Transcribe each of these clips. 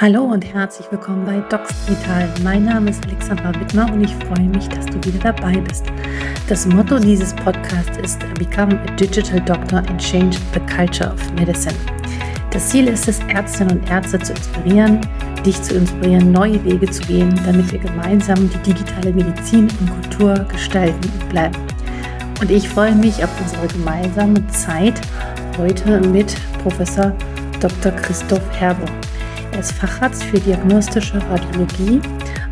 Hallo und herzlich willkommen bei Docs Digital. Mein Name ist Alexandra Wittmer und ich freue mich, dass du wieder dabei bist. Das Motto dieses Podcasts ist Become a Digital Doctor and Change the Culture of Medicine. Das Ziel ist es, Ärztinnen und Ärzte zu inspirieren, dich zu inspirieren, neue Wege zu gehen, damit wir gemeinsam die digitale Medizin und Kultur gestalten und bleiben. Und ich freue mich auf unsere gemeinsame Zeit heute mit Professor Dr. Christoph Herber. Er ist Facharzt für diagnostische Radiologie,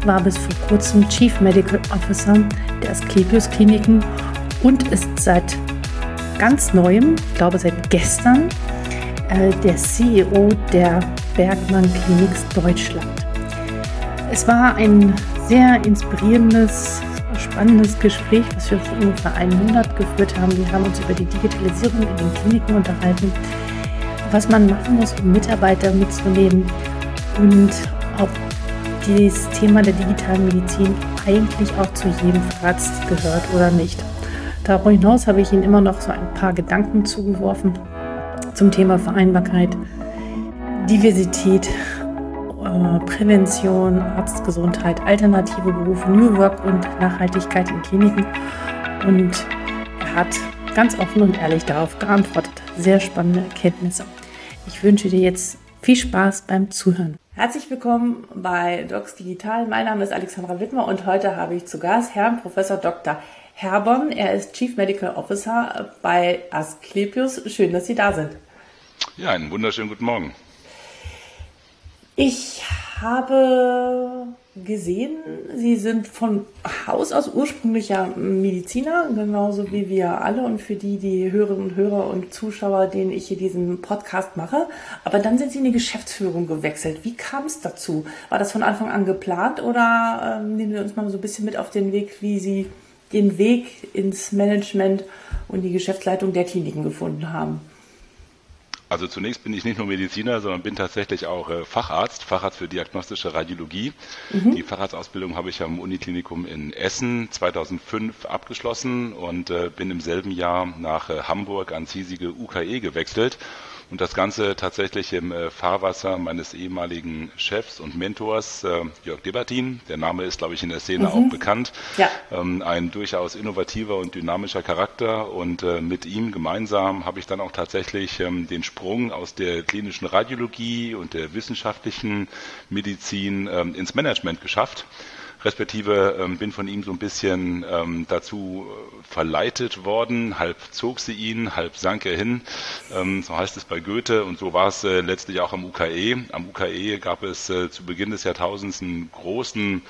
war bis vor kurzem Chief Medical Officer der Asklepios Kliniken und ist seit ganz neuem, ich glaube seit gestern, äh, der CEO der Bergmann Kliniks Deutschland. Es war ein sehr inspirierendes, spannendes Gespräch, was wir vor ungefähr einem Monat geführt haben. Wir haben uns über die Digitalisierung in den Kliniken unterhalten, was man machen muss, um Mitarbeiter mitzunehmen und ob dieses Thema der digitalen Medizin eigentlich auch zu jedem Arzt gehört oder nicht. Darüber hinaus habe ich Ihnen immer noch so ein paar Gedanken zugeworfen zum Thema Vereinbarkeit, Diversität, äh, Prävention, Arztgesundheit, alternative Berufe, New Work und Nachhaltigkeit in Kliniken. Und er hat ganz offen und ehrlich darauf geantwortet. Sehr spannende Erkenntnisse. Ich wünsche dir jetzt viel Spaß beim Zuhören. Herzlich willkommen bei Docs Digital. Mein Name ist Alexandra Wittmer und heute habe ich zu Gast Herrn Professor Dr. Herbon. Er ist Chief Medical Officer bei Asklepios. Schön, dass Sie da sind. Ja, einen wunderschönen guten Morgen. Ich habe gesehen, Sie sind von Haus aus ursprünglicher Mediziner, genauso wie wir alle und für die, die Hörerinnen und Hörer und Zuschauer, denen ich hier diesen Podcast mache. Aber dann sind Sie in die Geschäftsführung gewechselt. Wie kam es dazu? War das von Anfang an geplant oder ähm, nehmen wir uns mal so ein bisschen mit auf den Weg, wie Sie den Weg ins Management und die Geschäftsleitung der Kliniken gefunden haben? Also zunächst bin ich nicht nur Mediziner, sondern bin tatsächlich auch äh, Facharzt, Facharzt für diagnostische Radiologie. Mhm. Die Facharztausbildung habe ich am Uniklinikum in Essen 2005 abgeschlossen und äh, bin im selben Jahr nach äh, Hamburg ans hiesige UKE gewechselt und das Ganze tatsächlich im äh, Fahrwasser meines ehemaligen Chefs und Mentors äh, Jörg Debatin. Der Name ist, glaube ich, in der Szene mhm. auch bekannt. Ja. Ähm, ein durchaus innovativer und dynamischer Charakter und äh, mit ihm gemeinsam habe ich dann auch tatsächlich ähm, den Sprung aus der klinischen Radiologie und der wissenschaftlichen Medizin ähm, ins Management geschafft respektive ähm, bin von ihm so ein bisschen ähm, dazu äh, verleitet worden. Halb zog sie ihn, halb sank er hin. Ähm, so heißt es bei Goethe und so war es äh, letztlich auch am UKE. Am UKE gab es äh, zu Beginn des Jahrtausends einen großen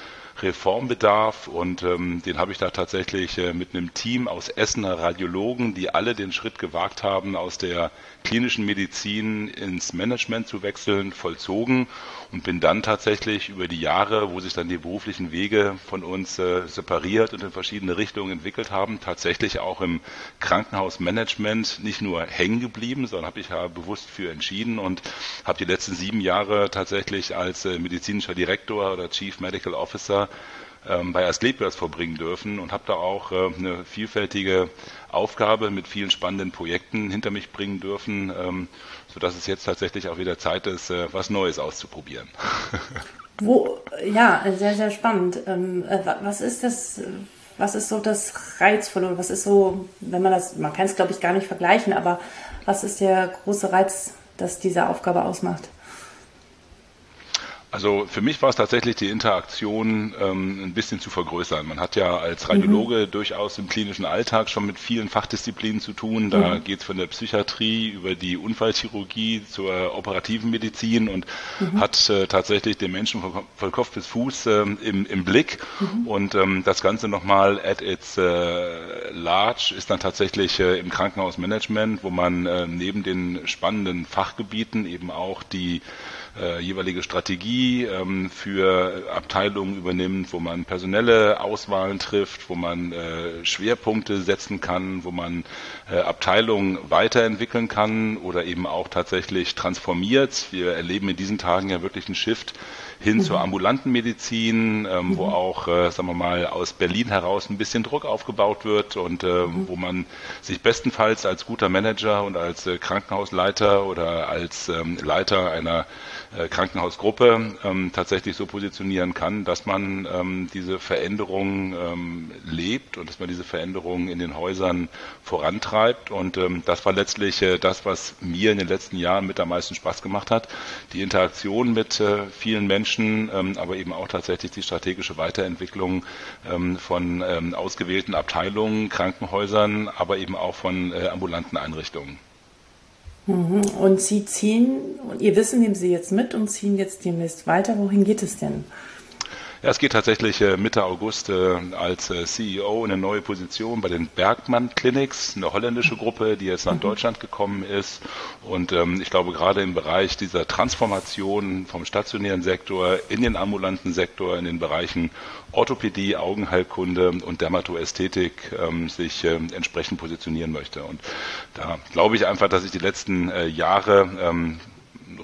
Reformbedarf und ähm, den habe ich da tatsächlich äh, mit einem Team aus Essener Radiologen, die alle den Schritt gewagt haben, aus der klinischen Medizin ins Management zu wechseln, vollzogen und bin dann tatsächlich über die Jahre, wo sich dann die beruflichen Wege von uns äh, separiert und in verschiedene Richtungen entwickelt haben, tatsächlich auch im Krankenhausmanagement nicht nur hängen geblieben, sondern habe ich ja bewusst für entschieden und habe die letzten sieben Jahre tatsächlich als äh, medizinischer Direktor oder Chief Medical Officer ähm, bei Asklepios verbringen dürfen und habe da auch äh, eine vielfältige Aufgabe mit vielen spannenden Projekten hinter mich bringen dürfen, ähm, sodass es jetzt tatsächlich auch wieder Zeit ist, äh, was Neues auszuprobieren. Wo, ja, sehr, sehr spannend. Ähm, äh, was ist das, was ist so das Reizvolle was ist so, wenn man das, man kann es glaube ich gar nicht vergleichen, aber was ist der große Reiz, das diese Aufgabe ausmacht? Also für mich war es tatsächlich die Interaktion ähm, ein bisschen zu vergrößern. Man hat ja als Radiologe mhm. durchaus im klinischen Alltag schon mit vielen Fachdisziplinen zu tun. Da mhm. geht es von der Psychiatrie über die Unfallchirurgie zur operativen Medizin und mhm. hat äh, tatsächlich den Menschen von, von Kopf bis Fuß äh, im, im Blick. Mhm. Und ähm, das Ganze nochmal at its äh, large ist dann tatsächlich äh, im Krankenhausmanagement, wo man äh, neben den spannenden Fachgebieten eben auch die äh, jeweilige Strategie ähm, für Abteilungen übernimmt, wo man personelle Auswahlen trifft, wo man äh, Schwerpunkte setzen kann, wo man äh, Abteilungen weiterentwickeln kann oder eben auch tatsächlich transformiert. Wir erleben in diesen Tagen ja wirklich einen Shift hin mhm. zur ambulanten Medizin, ähm, mhm. wo auch, äh, sagen wir mal, aus Berlin heraus ein bisschen Druck aufgebaut wird und äh, mhm. wo man sich bestenfalls als guter Manager und als äh, Krankenhausleiter oder als ähm, Leiter einer äh, Krankenhausgruppe ähm, tatsächlich so positionieren kann, dass man ähm, diese Veränderung ähm, lebt und dass man diese Veränderung in den Häusern vorantreibt. Und ähm, das war letztlich äh, das, was mir in den letzten Jahren mit am meisten Spaß gemacht hat. Die Interaktion mit äh, vielen Menschen, ähm, aber eben auch tatsächlich die strategische Weiterentwicklung ähm, von ähm, ausgewählten Abteilungen, Krankenhäusern, aber eben auch von äh, ambulanten Einrichtungen. Mhm. Und Sie ziehen, Ihr Wissen nehmen Sie jetzt mit und ziehen jetzt demnächst weiter. Wohin geht es denn? Ja, es geht tatsächlich äh, Mitte August äh, als äh, CEO in eine neue Position bei den Bergmann Clinics, eine holländische Gruppe, die jetzt nach mhm. Deutschland gekommen ist. Und ähm, ich glaube, gerade im Bereich dieser Transformation vom stationären Sektor in den ambulanten Sektor, in den Bereichen Orthopädie, Augenheilkunde und Dermatoästhetik ähm, sich äh, entsprechend positionieren möchte. Und da glaube ich einfach, dass ich die letzten äh, Jahre ähm,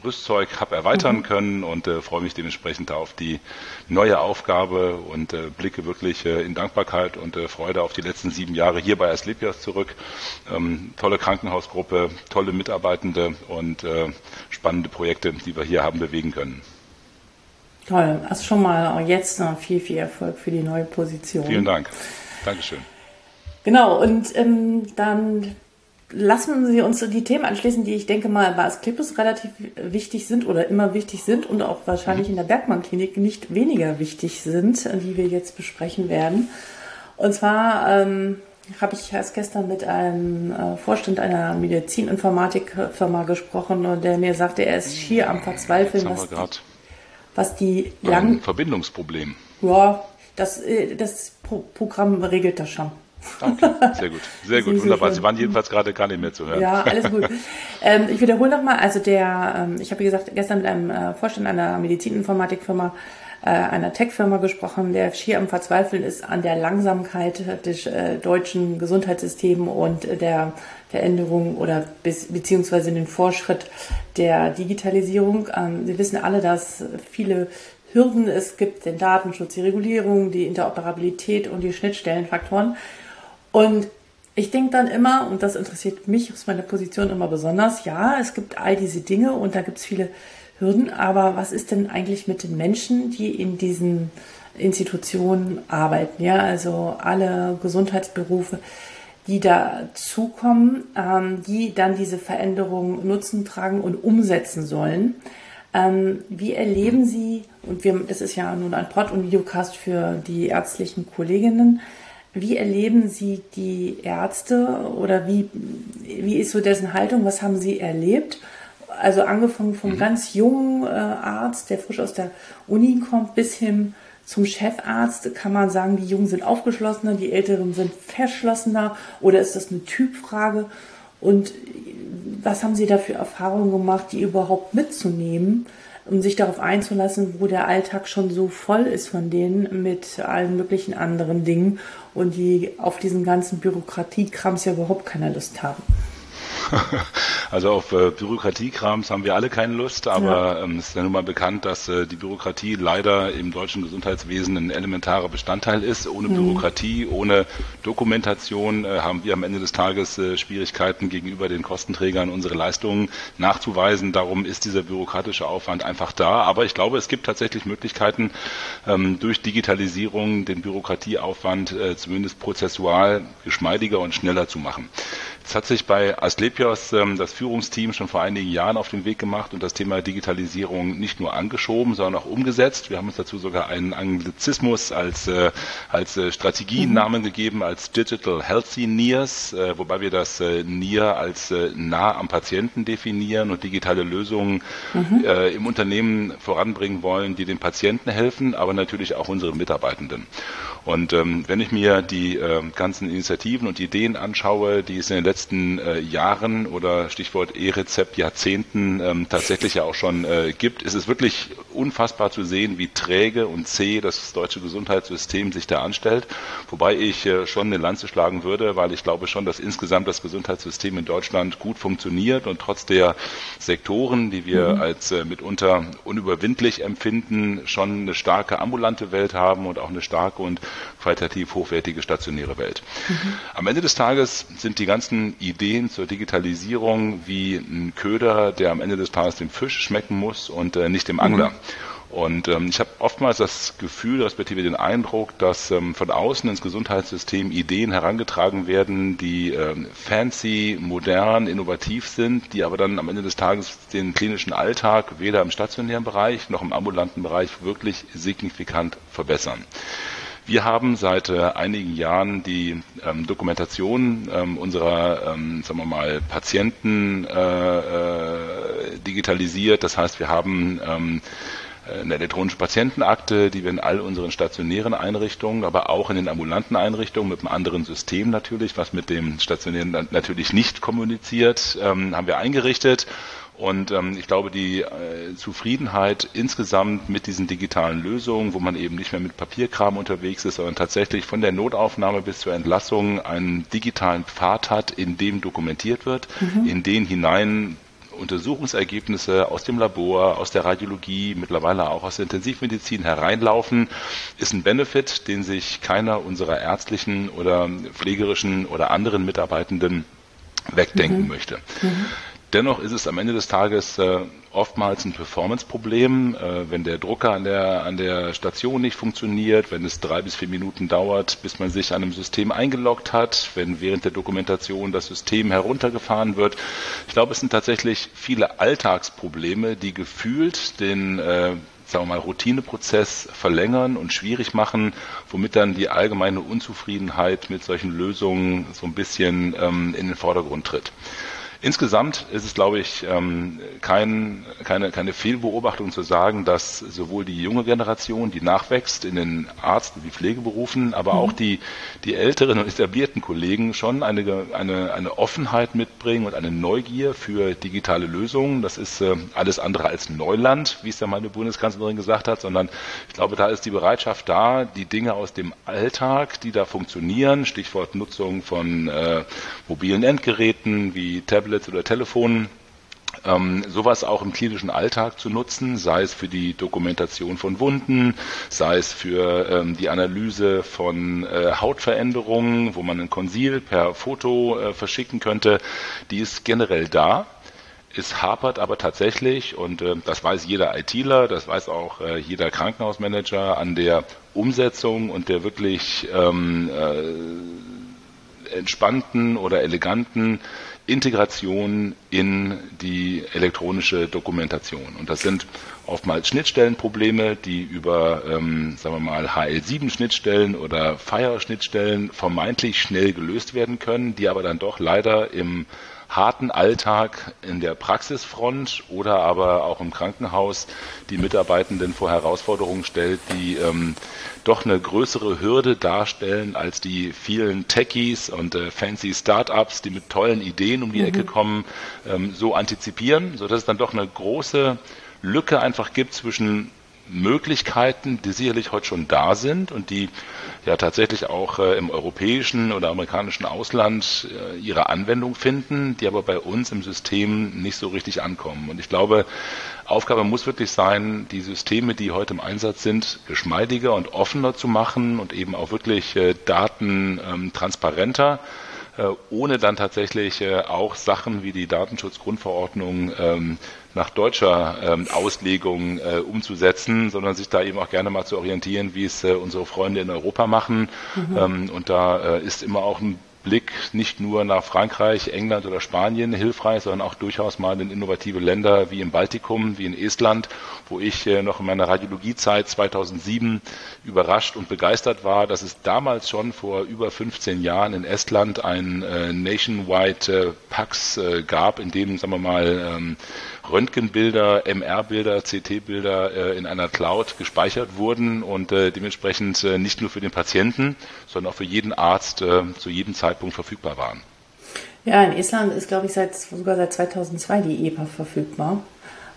Rüstzeug habe erweitern mhm. können und äh, freue mich dementsprechend auf die neue Aufgabe und äh, blicke wirklich äh, in Dankbarkeit und äh, Freude auf die letzten sieben Jahre hier bei Asklepios zurück. Ähm, tolle Krankenhausgruppe, tolle Mitarbeitende und äh, spannende Projekte, die wir hier haben bewegen können. Toll, also schon mal jetzt noch viel, viel Erfolg für die neue Position. Vielen Dank. Dankeschön. Genau, und ähm, dann lassen Sie uns die Themen anschließen, die ich denke mal bei Asklepios relativ wichtig sind oder immer wichtig sind und auch wahrscheinlich in der Bergmann-Klinik nicht weniger wichtig sind, die wir jetzt besprechen werden. Und zwar ähm, habe ich erst gestern mit einem äh, Vorstand einer Medizininformatikfirma gesprochen, der mir sagte, er ist schier am Verzweifeln, was die, was die lang... Verbindungsproblem. Ja, das, äh, das Programm regelt das schon. Okay, sehr gut, sehr gut, wunderbar. Sie waren jedenfalls gerade gar nicht mehr zu hören. Ja, alles gut. ähm, ich wiederhole nochmal, also der, ähm, ich habe wie gesagt gestern mit einem äh, Vorstand einer Medizininformatikfirma, äh, einer Tech-Firma gesprochen, der schier am Verzweifeln ist an der Langsamkeit des äh, deutschen Gesundheitssystems und der Veränderung oder bis, beziehungsweise den Fortschritt der Digitalisierung. Ähm, Sie wissen alle, dass viele Hürden es gibt, den Datenschutz, die Regulierung, die Interoperabilität und die Schnittstellenfaktoren. Und ich denke dann immer, und das interessiert mich aus meiner Position immer besonders, ja, es gibt all diese Dinge und da gibt es viele Hürden, aber was ist denn eigentlich mit den Menschen, die in diesen Institutionen arbeiten? Ja, also alle Gesundheitsberufe, die dazukommen, ähm, die dann diese Veränderungen nutzen, tragen und umsetzen sollen. Ähm, wie erleben Sie, und wir, das ist ja nun ein Pod- und Videocast für die ärztlichen Kolleginnen, wie erleben Sie die Ärzte oder wie, wie ist so dessen Haltung? Was haben Sie erlebt? Also angefangen vom mhm. ganz jungen äh, Arzt, der frisch aus der Uni kommt, bis hin zum Chefarzt, kann man sagen, die Jungen sind aufgeschlossener, die Älteren sind verschlossener oder ist das eine Typfrage? Und was haben Sie da für Erfahrungen gemacht, die überhaupt mitzunehmen? Um sich darauf einzulassen, wo der Alltag schon so voll ist von denen mit allen möglichen anderen Dingen und die auf diesen ganzen Bürokratiekrams ja überhaupt keine Lust haben. Also auf äh, Bürokratiekrams haben wir alle keine Lust, aber ja. ähm, es ist ja nun mal bekannt, dass äh, die Bürokratie leider im deutschen Gesundheitswesen ein elementarer Bestandteil ist. Ohne mhm. Bürokratie, ohne Dokumentation äh, haben wir am Ende des Tages äh, Schwierigkeiten gegenüber den Kostenträgern unsere Leistungen nachzuweisen. Darum ist dieser bürokratische Aufwand einfach da. Aber ich glaube, es gibt tatsächlich Möglichkeiten, ähm, durch Digitalisierung den Bürokratieaufwand äh, zumindest prozessual geschmeidiger und schneller zu machen. Es hat sich bei Asklepios ähm, das Führungsteam schon vor einigen Jahren auf den Weg gemacht und das Thema Digitalisierung nicht nur angeschoben, sondern auch umgesetzt. Wir haben uns dazu sogar einen Anglizismus als, äh, als äh, Strategienamen mhm. gegeben, als Digital Healthy Nears, äh, wobei wir das äh, Near als äh, nah am Patienten definieren und digitale Lösungen mhm. äh, im Unternehmen voranbringen wollen, die den Patienten helfen, aber natürlich auch unseren Mitarbeitenden. Und ähm, wenn ich mir die äh, ganzen Initiativen und Ideen anschaue, die es in den letzten äh, Jahren oder Stichwort E-Rezept Jahrzehnten ähm, tatsächlich ja auch schon äh, gibt, ist es wirklich unfassbar zu sehen, wie träge und zäh das deutsche Gesundheitssystem sich da anstellt. Wobei ich äh, schon eine Lanze schlagen würde, weil ich glaube schon, dass insgesamt das Gesundheitssystem in Deutschland gut funktioniert und trotz der Sektoren, die wir mhm. als äh, mitunter unüberwindlich empfinden, schon eine starke ambulante Welt haben und auch eine starke und qualitativ hochwertige stationäre Welt. Mhm. Am Ende des Tages sind die ganzen Ideen zur Digitalisierung wie ein Köder, der am Ende des Tages dem Fisch schmecken muss und äh, nicht dem Angler. Mhm. Und ähm, ich habe oftmals das Gefühl, respektive den Eindruck, dass ähm, von außen ins Gesundheitssystem Ideen herangetragen werden, die ähm, fancy, modern, innovativ sind, die aber dann am Ende des Tages den klinischen Alltag weder im stationären Bereich noch im ambulanten Bereich wirklich signifikant verbessern. Wir haben seit äh, einigen Jahren die ähm, Dokumentation ähm, unserer, ähm, sagen wir mal, Patienten äh, äh, digitalisiert. Das heißt, wir haben ähm, eine elektronische Patientenakte, die wir in all unseren stationären Einrichtungen, aber auch in den ambulanten Einrichtungen mit einem anderen System natürlich, was mit dem stationären natürlich nicht kommuniziert, ähm, haben wir eingerichtet. Und ähm, ich glaube, die äh, Zufriedenheit insgesamt mit diesen digitalen Lösungen, wo man eben nicht mehr mit Papierkram unterwegs ist, sondern tatsächlich von der Notaufnahme bis zur Entlassung einen digitalen Pfad hat, in dem dokumentiert wird, mhm. in den hinein Untersuchungsergebnisse aus dem Labor, aus der Radiologie, mittlerweile auch aus der Intensivmedizin hereinlaufen, ist ein Benefit, den sich keiner unserer ärztlichen oder pflegerischen oder anderen Mitarbeitenden wegdenken mhm. möchte. Mhm. Dennoch ist es am Ende des Tages äh, oftmals ein Performance-Problem, äh, wenn der Drucker an der, an der Station nicht funktioniert, wenn es drei bis vier Minuten dauert, bis man sich an einem System eingeloggt hat, wenn während der Dokumentation das System heruntergefahren wird. Ich glaube, es sind tatsächlich viele Alltagsprobleme, die gefühlt den äh, sagen wir mal, Routineprozess verlängern und schwierig machen, womit dann die allgemeine Unzufriedenheit mit solchen Lösungen so ein bisschen ähm, in den Vordergrund tritt. Insgesamt ist es, glaube ich, ähm, kein, keine, keine Fehlbeobachtung zu sagen, dass sowohl die junge Generation, die nachwächst in den Arzt- wie Pflegeberufen, aber mhm. auch die, die älteren und etablierten Kollegen schon eine, eine, eine Offenheit mitbringen und eine Neugier für digitale Lösungen. Das ist äh, alles andere als Neuland, wie es ja meine Bundeskanzlerin gesagt hat, sondern ich glaube, da ist die Bereitschaft da, die Dinge aus dem Alltag, die da funktionieren, Stichwort Nutzung von äh, mobilen Endgeräten wie Tablets, Tablets oder Telefonen, ähm, sowas auch im klinischen Alltag zu nutzen, sei es für die Dokumentation von Wunden, sei es für ähm, die Analyse von äh, Hautveränderungen, wo man ein Konsil per Foto äh, verschicken könnte, die ist generell da. Es hapert aber tatsächlich, und äh, das weiß jeder ITler, das weiß auch äh, jeder Krankenhausmanager, an der Umsetzung und der wirklich ähm, äh, entspannten oder eleganten Integration in die elektronische Dokumentation. Und das sind oftmals Schnittstellenprobleme, die über, ähm, sagen wir mal, HL7-Schnittstellen oder Fire-Schnittstellen vermeintlich schnell gelöst werden können, die aber dann doch leider im harten Alltag in der Praxisfront oder aber auch im Krankenhaus die Mitarbeitenden vor Herausforderungen stellt, die ähm, doch eine größere Hürde darstellen als die vielen Techies und äh, fancy Startups, die mit tollen Ideen um die mhm. Ecke kommen, ähm, so antizipieren, sodass es dann doch eine große Lücke einfach gibt zwischen Möglichkeiten, die sicherlich heute schon da sind und die ja tatsächlich auch äh, im europäischen oder amerikanischen Ausland äh, ihre Anwendung finden, die aber bei uns im System nicht so richtig ankommen. Und ich glaube, Aufgabe muss wirklich sein, die Systeme, die heute im Einsatz sind, geschmeidiger und offener zu machen und eben auch wirklich äh, Daten ähm, transparenter äh, ohne dann tatsächlich äh, auch Sachen wie die Datenschutzgrundverordnung ähm, nach deutscher ähm, Auslegung äh, umzusetzen, sondern sich da eben auch gerne mal zu orientieren, wie es unsere Freunde in Europa machen. Mhm. Ähm, und da ist immer auch ein Blick nicht nur nach Frankreich, England oder Spanien hilfreich, sondern auch durchaus mal in innovative Länder wie im Baltikum, wie in Estland, wo ich äh, noch in meiner Radiologiezeit 2007 überrascht und begeistert war, dass es damals schon vor über 15 Jahren in Estland ein äh, Nationwide äh, PAX gab, in dem, sagen wir mal, ähm, Röntgenbilder, MR-Bilder, CT-Bilder in einer Cloud gespeichert wurden und dementsprechend nicht nur für den Patienten, sondern auch für jeden Arzt zu jedem Zeitpunkt verfügbar waren. Ja, in Estland ist, glaube ich, seit, sogar seit 2002 die EPA verfügbar.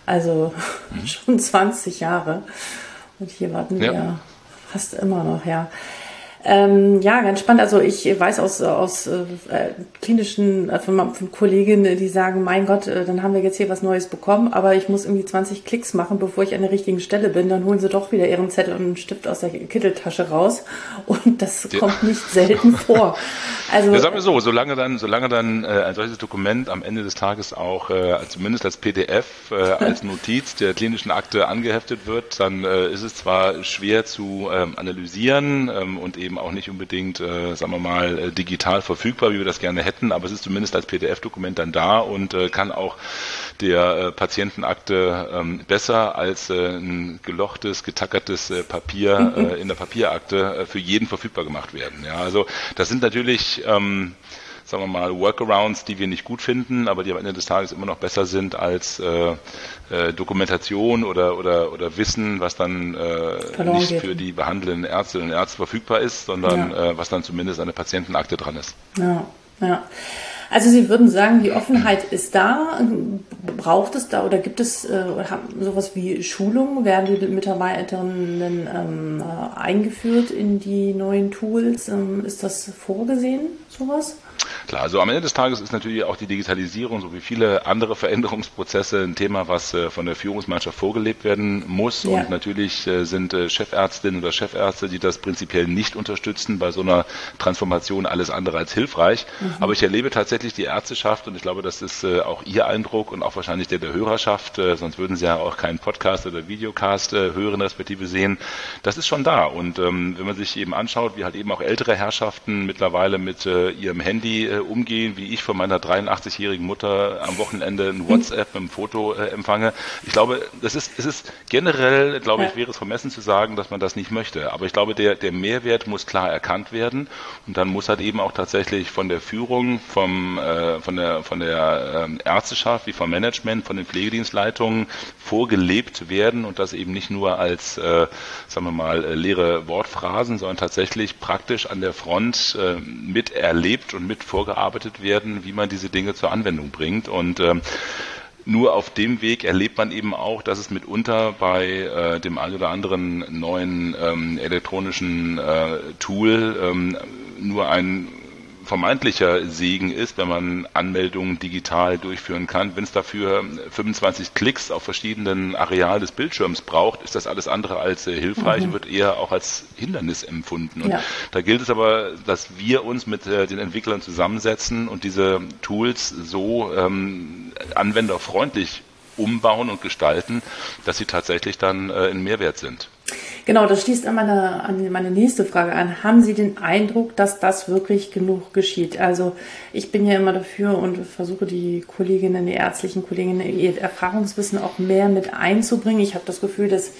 Also mhm. schon 20 Jahre. Und hier warten ja. wir fast immer noch, ja. Ähm, ja, ganz spannend. Also ich weiß aus, aus äh, klinischen, äh, von, von Kolleginnen, die sagen, mein Gott, äh, dann haben wir jetzt hier was Neues bekommen, aber ich muss irgendwie 20 Klicks machen, bevor ich an der richtigen Stelle bin. Dann holen sie doch wieder ihren Zettel und einen Stift aus der Kitteltasche raus. Und das ja. kommt nicht selten vor. Also, ja, sagen wir so, solange dann, solange dann äh, ein solches Dokument am Ende des Tages auch äh, zumindest als PDF, äh, als Notiz der klinischen Akte angeheftet wird, dann äh, ist es zwar schwer zu ähm, analysieren ähm, und eben eben auch nicht unbedingt, äh, sagen wir mal, äh, digital verfügbar, wie wir das gerne hätten, aber es ist zumindest als PDF-Dokument dann da und äh, kann auch der äh, Patientenakte ähm, besser als äh, ein gelochtes, getackertes äh, Papier mhm. äh, in der Papierakte äh, für jeden verfügbar gemacht werden. Ja, also das sind natürlich ähm, sagen wir mal, Workarounds, die wir nicht gut finden, aber die am Ende des Tages immer noch besser sind als äh, äh, Dokumentation oder, oder, oder Wissen, was dann äh, nicht geht. für die behandelnden Ärztinnen und Ärzte verfügbar ist, sondern ja. äh, was dann zumindest an der Patientenakte dran ist. Ja, ja. Also Sie würden sagen, die Offenheit ist da. Braucht es da oder gibt es äh, sowas wie Schulungen? Werden die Mitarbeiterinnen ähm, äh, eingeführt in die neuen Tools? Ähm, ist das vorgesehen, sowas? Klar, also am Ende des Tages ist natürlich auch die Digitalisierung, so wie viele andere Veränderungsprozesse, ein Thema, was äh, von der Führungsmannschaft vorgelebt werden muss. Ja. Und natürlich äh, sind äh, Chefärztinnen oder Chefärzte, die das prinzipiell nicht unterstützen, bei so einer Transformation alles andere als hilfreich. Mhm. Aber ich erlebe tatsächlich die Ärzteschaft und ich glaube, das ist auch Ihr Eindruck und auch wahrscheinlich der der Hörerschaft, sonst würden Sie ja auch keinen Podcast oder Videocast hören, respektive sehen. Das ist schon da. Und ähm, wenn man sich eben anschaut, wie halt eben auch ältere Herrschaften mittlerweile mit ihrem Handy äh, umgehen, wie ich von meiner 83-jährigen Mutter am Wochenende ein WhatsApp mit einem Foto äh, empfange. Ich glaube, das ist, es ist generell, glaube ich, wäre es vermessen zu sagen, dass man das nicht möchte. Aber ich glaube, der, der Mehrwert muss klar erkannt werden und dann muss halt eben auch tatsächlich von der Führung, vom, äh, von der, von der ähm, Ärzteschaft, wie vom Management, von den Pflegedienstleitungen vorgelebt werden und das eben nicht nur als, äh, sagen wir mal, äh, leere Wortphrasen, sondern tatsächlich praktisch an der Front äh, miterlebt und mit vorgearbeitet vorgearbeitet werden, wie man diese Dinge zur Anwendung bringt. Und ähm, nur auf dem Weg erlebt man eben auch, dass es mitunter bei äh, dem ein oder anderen neuen ähm, elektronischen äh, Tool ähm, nur ein vermeintlicher Segen ist, wenn man Anmeldungen digital durchführen kann. Wenn es dafür 25 Klicks auf verschiedenen Arealen des Bildschirms braucht, ist das alles andere als äh, hilfreich, mhm. wird eher auch als Hindernis empfunden. Und ja. da gilt es aber, dass wir uns mit äh, den Entwicklern zusammensetzen und diese Tools so ähm, anwenderfreundlich umbauen und gestalten, dass sie tatsächlich dann äh, ein Mehrwert sind. Genau, das schließt an meine, an meine nächste Frage an. Haben Sie den Eindruck, dass das wirklich genug geschieht? Also ich bin ja immer dafür und versuche die Kolleginnen, die ärztlichen Kolleginnen, ihr Erfahrungswissen auch mehr mit einzubringen. Ich habe das Gefühl, dass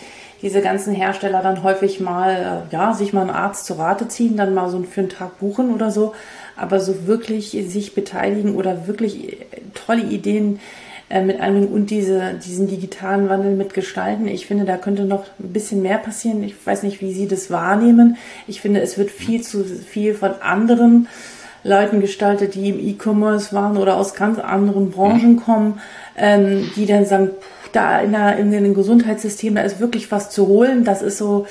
diese ganzen Hersteller dann häufig mal, äh, ja, sich mal einen Arzt zur Rate ziehen, dann mal so für einen Tag buchen oder so, aber so wirklich sich beteiligen oder wirklich tolle Ideen äh, mit einbringen und diese, diesen digitalen Wandel mitgestalten. Ich finde, da könnte noch ein bisschen mehr passieren. Ich weiß nicht, wie Sie das wahrnehmen. Ich finde, es wird viel zu viel von anderen Leuten gestaltet, die im E-Commerce waren oder aus ganz anderen Branchen mhm. kommen, ähm, die dann sagen, da in, der, in dem Gesundheitssystem, da ist wirklich was zu holen. Das ist so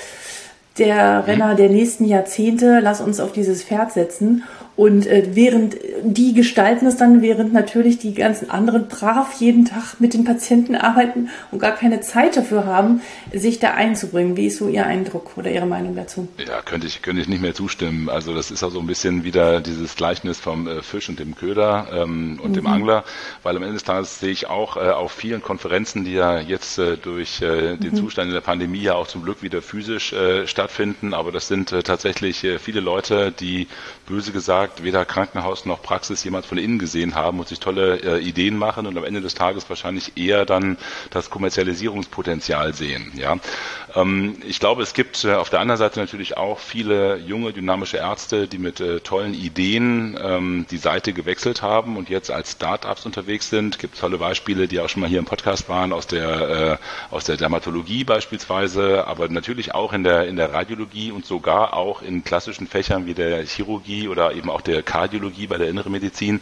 der Renner der nächsten Jahrzehnte. Lass uns auf dieses Pferd setzen. Und äh, während die gestalten es dann, während natürlich die ganzen anderen brav jeden Tag mit den Patienten arbeiten und gar keine Zeit dafür haben, sich da einzubringen. Wie ist so Ihr Eindruck oder Ihre Meinung dazu? Ja, könnte ich, könnte ich nicht mehr zustimmen. Also das ist auch so ein bisschen wieder dieses Gleichnis vom äh, Fisch und dem Köder ähm, und mhm. dem Angler, weil am Ende des Tages sehe ich auch äh, auf vielen Konferenzen, die ja jetzt äh, durch äh, den mhm. Zustand in der Pandemie ja auch zum Glück wieder physisch äh, stattfinden, aber das sind äh, tatsächlich äh, viele Leute, die böse gesagt gesagt, weder Krankenhaus noch Praxis jemals von innen gesehen haben und sich tolle äh, Ideen machen und am Ende des Tages wahrscheinlich eher dann das Kommerzialisierungspotenzial sehen. Ja, ich glaube, es gibt äh, auf der anderen Seite natürlich auch viele junge, dynamische Ärzte, die mit äh, tollen Ideen ähm, die Seite gewechselt haben und jetzt als Start-ups unterwegs sind. Es gibt tolle Beispiele, die auch schon mal hier im Podcast waren, aus der, äh, aus der Dermatologie beispielsweise, aber natürlich auch in der, in der Radiologie und sogar auch in klassischen Fächern wie der Chirurgie oder eben auch der Kardiologie bei der inneren Medizin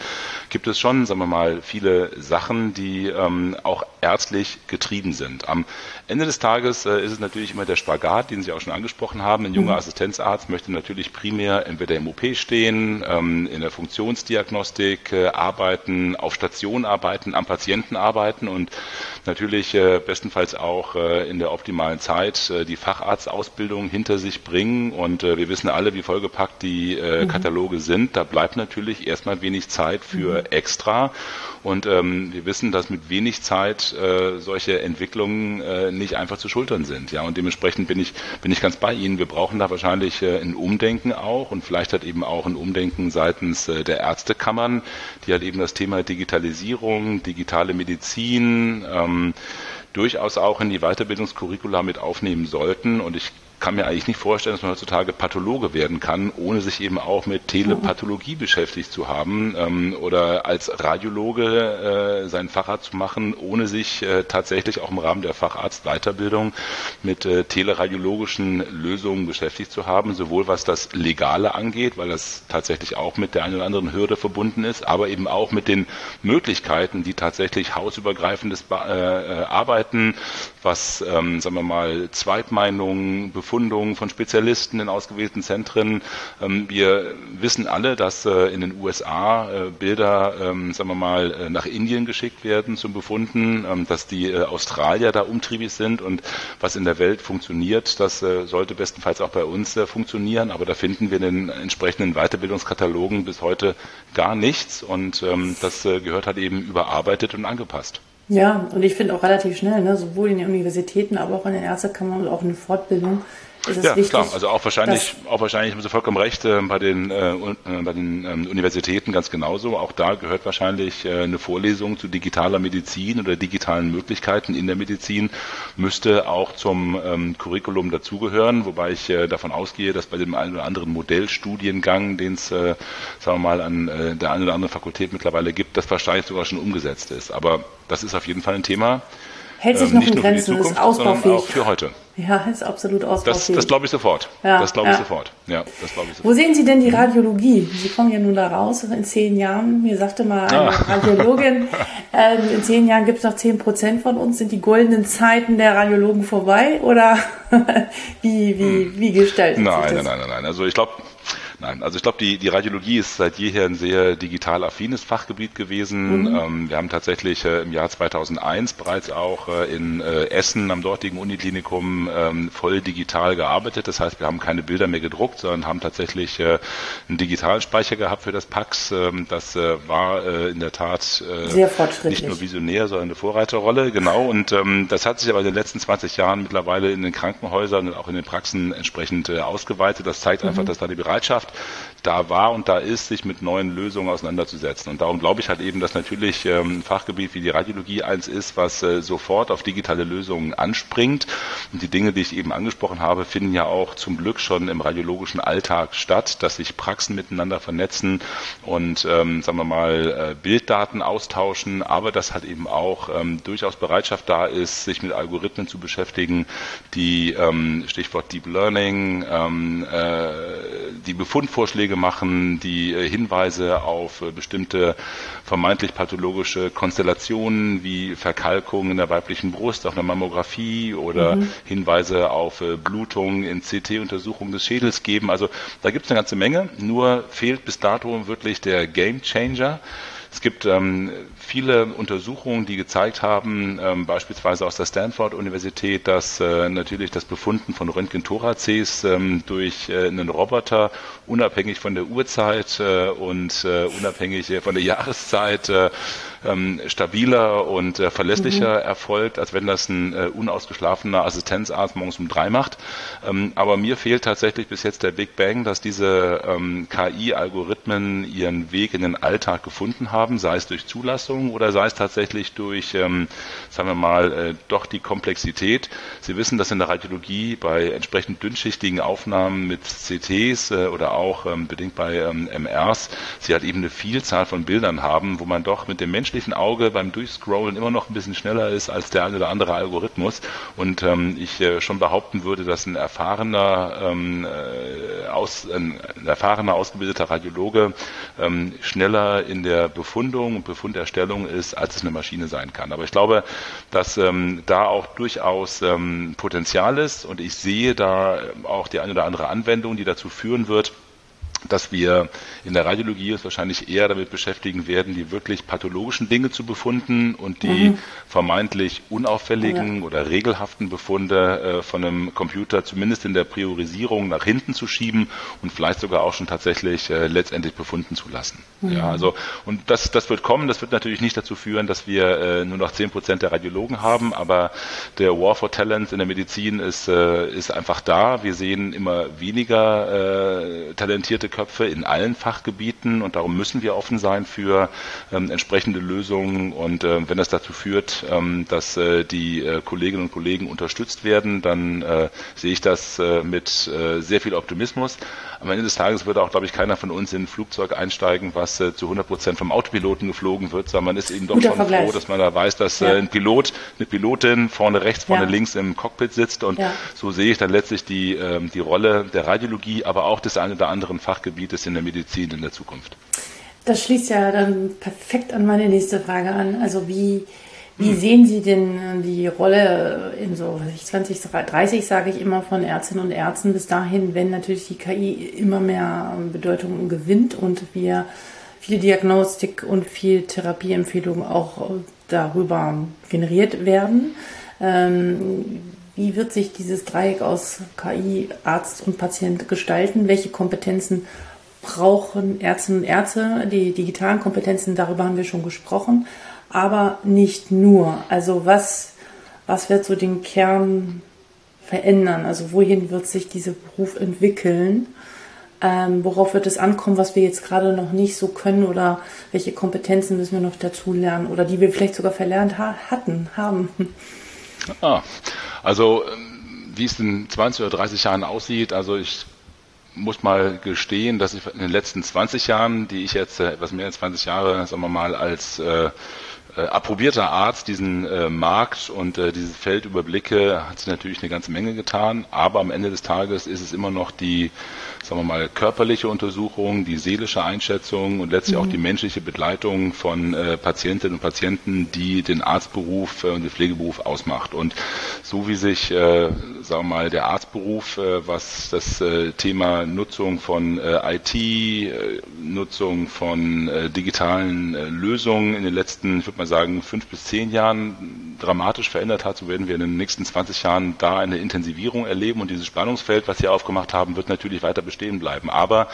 gibt es schon, sagen wir mal, viele Sachen, die ähm, auch ärztlich getrieben sind. Am Ende des Tages äh, ist es natürlich immer der Spagat, den Sie auch schon angesprochen haben. Ein junger mhm. Assistenzarzt möchte natürlich primär entweder im OP stehen, ähm, in der Funktionsdiagnostik äh, arbeiten, auf Station arbeiten, am Patienten arbeiten und natürlich äh, bestenfalls auch äh, in der optimalen Zeit äh, die Facharztausbildung hinter sich bringen. Und äh, wir wissen alle, wie vollgepackt die mhm. Kataloge sind. Da bleibt natürlich erstmal wenig Zeit für mhm. extra. Und ähm, wir wissen, dass mit wenig Zeit solche Entwicklungen äh, nicht einfach zu schultern sind. Ja, und dementsprechend bin ich, bin ich ganz bei Ihnen. Wir brauchen da wahrscheinlich äh, ein Umdenken auch und vielleicht hat eben auch ein Umdenken seitens äh, der Ärztekammern, die halt eben das Thema Digitalisierung, digitale Medizin ähm, durchaus auch in die Weiterbildungskurricula mit aufnehmen sollten. Und ich kann mir eigentlich nicht vorstellen, dass man heutzutage Pathologe werden kann, ohne sich eben auch mit Telepathologie beschäftigt zu haben ähm, oder als Radiologe äh, seinen Facharzt zu machen, ohne sich äh, tatsächlich auch im Rahmen der Facharztweiterbildung mit äh, teleradiologischen Lösungen beschäftigt zu haben, sowohl was das Legale angeht, weil das tatsächlich auch mit der einen oder anderen Hürde verbunden ist, aber eben auch mit den Möglichkeiten, die tatsächlich hausübergreifendes äh, äh, Arbeiten, was, ähm, sagen wir mal, Zweitmeinungen, Befundungen von Spezialisten in ausgewählten Zentren. Ähm, wir wissen alle, dass äh, in den USA äh, Bilder, ähm, sagen wir mal, äh, nach Indien geschickt werden zum Befunden, ähm, dass die Australier da umtriebig sind und was in der Welt funktioniert, das sollte bestenfalls auch bei uns funktionieren, aber da finden wir in den entsprechenden Weiterbildungskatalogen bis heute gar nichts und das gehört halt eben überarbeitet und angepasst. Ja, und ich finde auch relativ schnell, ne, sowohl in den Universitäten, aber auch in den Ärztekammern und auch in der Fortbildung, ist es ja, wichtig, klar. Also auch wahrscheinlich, auch wahrscheinlich haben Sie vollkommen recht, äh, bei den, äh, äh, bei den ähm, Universitäten ganz genauso. Auch da gehört wahrscheinlich äh, eine Vorlesung zu digitaler Medizin oder digitalen Möglichkeiten in der Medizin, müsste auch zum ähm, Curriculum dazugehören, wobei ich äh, davon ausgehe, dass bei dem einen oder anderen Modellstudiengang, den es, äh, sagen wir mal, an äh, der einen oder anderen Fakultät mittlerweile gibt, das wahrscheinlich sogar schon umgesetzt ist. Aber das ist auf jeden Fall ein Thema. Hält sich ähm, noch in Grenzen, ist ausbaufähig. Auch für heute. Ja, ist absolut ausbaufähig. Das, das glaube ich sofort. Ja, das glaube ich ja. sofort. Ja, das glaube ich sofort. Wo sehen Sie denn die Radiologie? Sie kommen ja nun da raus in zehn Jahren. Mir sagte mal eine ah. Radiologin, äh, in zehn Jahren gibt es noch zehn Prozent von uns. Sind die goldenen Zeiten der Radiologen vorbei? Oder wie, wie, hm. wie gestaltet nein, sich das? Nein, nein, nein, nein. Also ich glaube, Nein, also ich glaube, die, die Radiologie ist seit jeher ein sehr digital affines Fachgebiet gewesen. Mhm. Ähm, wir haben tatsächlich äh, im Jahr 2001 bereits auch äh, in äh, Essen am dortigen Uniklinikum ähm, voll digital gearbeitet. Das heißt, wir haben keine Bilder mehr gedruckt, sondern haben tatsächlich äh, einen digitalen Speicher gehabt für das PAX. Ähm, das äh, war äh, in der Tat nicht nur visionär, sondern eine Vorreiterrolle. Genau. Und ähm, das hat sich aber in den letzten 20 Jahren mittlerweile in den Krankenhäusern und auch in den Praxen entsprechend ausgeweitet. Das zeigt mhm. einfach, dass da die Bereitschaft Bereitschaft da war und da ist, sich mit neuen Lösungen auseinanderzusetzen. Und darum glaube ich halt eben, dass natürlich ähm, ein Fachgebiet wie die Radiologie eins ist, was äh, sofort auf digitale Lösungen anspringt. Und die Dinge, die ich eben angesprochen habe, finden ja auch zum Glück schon im radiologischen Alltag statt, dass sich Praxen miteinander vernetzen und, ähm, sagen wir mal, äh, Bilddaten austauschen, aber dass halt eben auch ähm, durchaus Bereitschaft da ist, sich mit Algorithmen zu beschäftigen, die ähm, Stichwort Deep Learning, ähm, äh, die Befundvorschläge machen, die äh, Hinweise auf äh, bestimmte vermeintlich pathologische Konstellationen wie Verkalkungen in der weiblichen Brust auf einer Mammographie oder mhm. Hinweise auf äh, Blutungen in CT-Untersuchungen des Schädels geben. Also da gibt es eine ganze Menge, nur fehlt bis dato wirklich der Game Changer. Es gibt ähm, viele Untersuchungen, die gezeigt haben, ähm, beispielsweise aus der Stanford-Universität, dass äh, natürlich das Befunden von Röntgen-Thoraces ähm, durch äh, einen Roboter unabhängig von der Uhrzeit äh, und äh, unabhängig von der Jahreszeit äh, ähm, stabiler und äh, verlässlicher mhm. erfolgt, als wenn das ein äh, unausgeschlafener Assistenzarzt morgens um drei macht. Ähm, aber mir fehlt tatsächlich bis jetzt der Big Bang, dass diese ähm, KI-Algorithmen ihren Weg in den Alltag gefunden haben, sei es durch Zulassung oder sei es tatsächlich durch, ähm, sagen wir mal, äh, doch die Komplexität. Sie wissen, dass in der Radiologie bei entsprechend dünnschichtigen Aufnahmen mit CTs äh, oder auch ähm, bedingt bei ähm, MRs, sie halt eben eine Vielzahl von Bildern haben, wo man doch mit dem menschlichen Auge beim Durchscrollen immer noch ein bisschen schneller ist als der eine oder andere Algorithmus. Und ähm, ich äh, schon behaupten würde, dass ein erfahrener, ähm, äh, aus, ein erfahrener, ausgebildeter Radiologe ähm, schneller in der Befundung und Befunderstellung ist, als es eine Maschine sein kann. Aber ich glaube, dass ähm, da auch durchaus ähm, Potenzial ist und ich sehe da auch die eine oder andere Anwendung, die dazu führen wird, dass wir in der Radiologie uns wahrscheinlich eher damit beschäftigen werden, die wirklich pathologischen Dinge zu befunden und die mhm. vermeintlich unauffälligen ja. oder regelhaften Befunde äh, von einem Computer zumindest in der Priorisierung nach hinten zu schieben und vielleicht sogar auch schon tatsächlich äh, letztendlich befunden zu lassen. Mhm. Ja, also und das, das wird kommen. Das wird natürlich nicht dazu führen, dass wir äh, nur noch zehn Prozent der Radiologen haben, aber der War for Talent in der Medizin ist, äh, ist einfach da. Wir sehen immer weniger äh, talentierte Köpfe in allen Fachgebieten und darum müssen wir offen sein für ähm, entsprechende Lösungen. Und äh, wenn das dazu führt, ähm, dass äh, die äh, Kolleginnen und Kollegen unterstützt werden, dann äh, sehe ich das äh, mit äh, sehr viel Optimismus. Am Ende des Tages würde auch, glaube ich, keiner von uns in ein Flugzeug einsteigen, was zu 100 Prozent vom Autopiloten geflogen wird, sondern man ist eben doch Guter schon Vergleich. froh, dass man da weiß, dass ja. ein Pilot, eine Pilotin vorne rechts, vorne ja. links im Cockpit sitzt. Und ja. so sehe ich dann letztlich die, ähm, die Rolle der Radiologie, aber auch des einen oder anderen Fachgebiets Fachgebietes in der Medizin in der Zukunft. Das schließt ja dann perfekt an meine nächste Frage an. Also wie, wie hm. sehen Sie denn die Rolle in so 20, 30, sage ich immer, von Ärztinnen und Ärzten bis dahin, wenn natürlich die KI immer mehr Bedeutung gewinnt und wir viel Diagnostik und viel Therapieempfehlungen auch darüber generiert werden? Ähm, wie wird sich dieses Dreieck aus KI, Arzt und Patient gestalten? Welche Kompetenzen brauchen Ärztinnen und Ärzte? Die digitalen Kompetenzen, darüber haben wir schon gesprochen, aber nicht nur. Also was, was wird so den Kern verändern? Also wohin wird sich dieser Beruf entwickeln? Ähm, worauf wird es ankommen, was wir jetzt gerade noch nicht so können oder welche Kompetenzen müssen wir noch dazu lernen oder die wir vielleicht sogar verlernt ha hatten, haben? Ah, also ähm, wie es in 20 oder 30 Jahren aussieht, also ich muss mal gestehen, dass ich in den letzten 20 Jahren, die ich jetzt äh, etwas mehr als 20 Jahre, sagen wir mal, als äh, äh, approbierter Arzt diesen äh, Markt und äh, dieses Feld überblicke, hat sich natürlich eine ganze Menge getan. Aber am Ende des Tages ist es immer noch die, sagen wir mal, körperliche Untersuchung, die seelische Einschätzung und letztlich mhm. auch die menschliche Begleitung von äh, Patientinnen und Patienten, die den Arztberuf äh, und den Pflegeberuf ausmacht. Und so wie sich, äh, sagen wir mal, der Arztberuf, äh, was das äh, Thema Nutzung von äh, IT, äh, Nutzung von äh, digitalen äh, Lösungen in den letzten, ich würde mal sagen, fünf bis zehn Jahren dramatisch verändert hat, so werden wir in den nächsten 20 Jahren da eine Intensivierung erleben und dieses Spannungsfeld, was Sie aufgemacht haben, wird natürlich weiter bestehen bleiben. Aber